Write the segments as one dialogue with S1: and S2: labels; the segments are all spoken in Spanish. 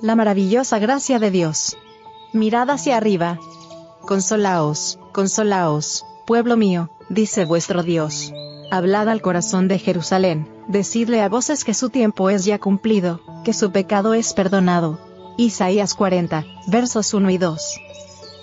S1: la maravillosa gracia de Dios. Mirad hacia arriba. Consolaos, consolaos, pueblo mío, dice vuestro Dios. Hablad al corazón de Jerusalén, decidle a voces que su tiempo es ya cumplido, que su pecado es perdonado. Isaías 40, versos 1 y 2.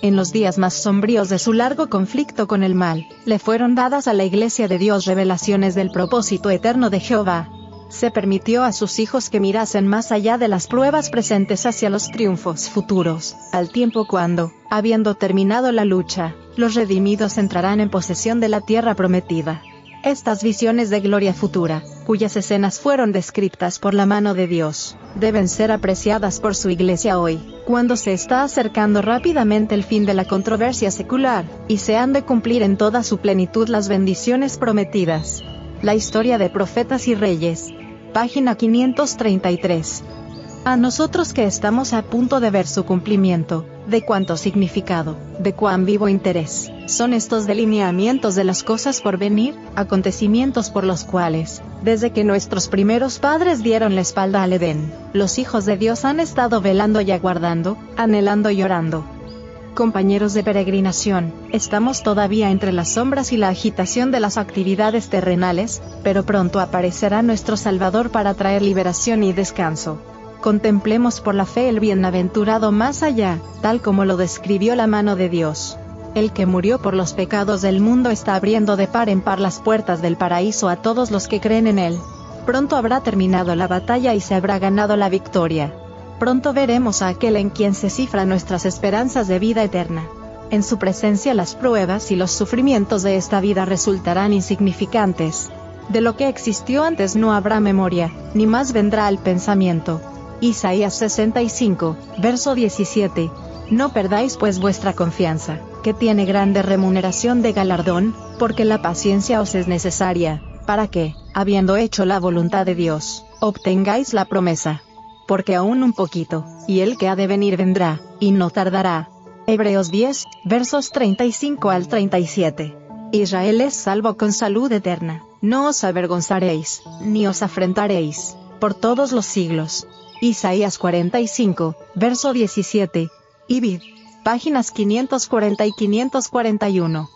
S1: En los días más sombríos de su largo conflicto con el mal, le fueron dadas a la Iglesia de Dios revelaciones del propósito eterno de Jehová. Se permitió a sus hijos que mirasen más allá de las pruebas presentes hacia los triunfos futuros, al tiempo cuando, habiendo terminado la lucha, los redimidos entrarán en posesión de la tierra prometida. Estas visiones de gloria futura, cuyas escenas fueron descritas por la mano de Dios, deben ser apreciadas por su iglesia hoy, cuando se está acercando rápidamente el fin de la controversia secular, y se han de cumplir en toda su plenitud las bendiciones prometidas. La historia de profetas y reyes. Página 533. A nosotros que estamos a punto de ver su cumplimiento, de cuánto significado, de cuán vivo interés, son estos delineamientos de las cosas por venir, acontecimientos por los cuales, desde que nuestros primeros padres dieron la espalda al Edén, los hijos de Dios han estado velando y aguardando, anhelando y llorando. Compañeros de peregrinación, estamos todavía entre las sombras y la agitación de las actividades terrenales, pero pronto aparecerá nuestro Salvador para traer liberación y descanso contemplemos por la fe el bienaventurado más allá, tal como lo describió la mano de Dios. El que murió por los pecados del mundo está abriendo de par en par las puertas del paraíso a todos los que creen en él. Pronto habrá terminado la batalla y se habrá ganado la victoria. Pronto veremos a aquel en quien se cifran nuestras esperanzas de vida eterna. En su presencia las pruebas y los sufrimientos de esta vida resultarán insignificantes. De lo que existió antes no habrá memoria, ni más vendrá al pensamiento. Isaías 65, verso 17. No perdáis pues vuestra confianza, que tiene grande remuneración de galardón, porque la paciencia os es necesaria, para que, habiendo hecho la voluntad de Dios, obtengáis la promesa. Porque aún un poquito, y el que ha de venir vendrá, y no tardará. Hebreos 10, versos 35 al 37. Israel es salvo con salud eterna, no os avergonzaréis, ni os afrentaréis, por todos los siglos. Isaías 45, verso 17. Ibid. Páginas 540 y 541.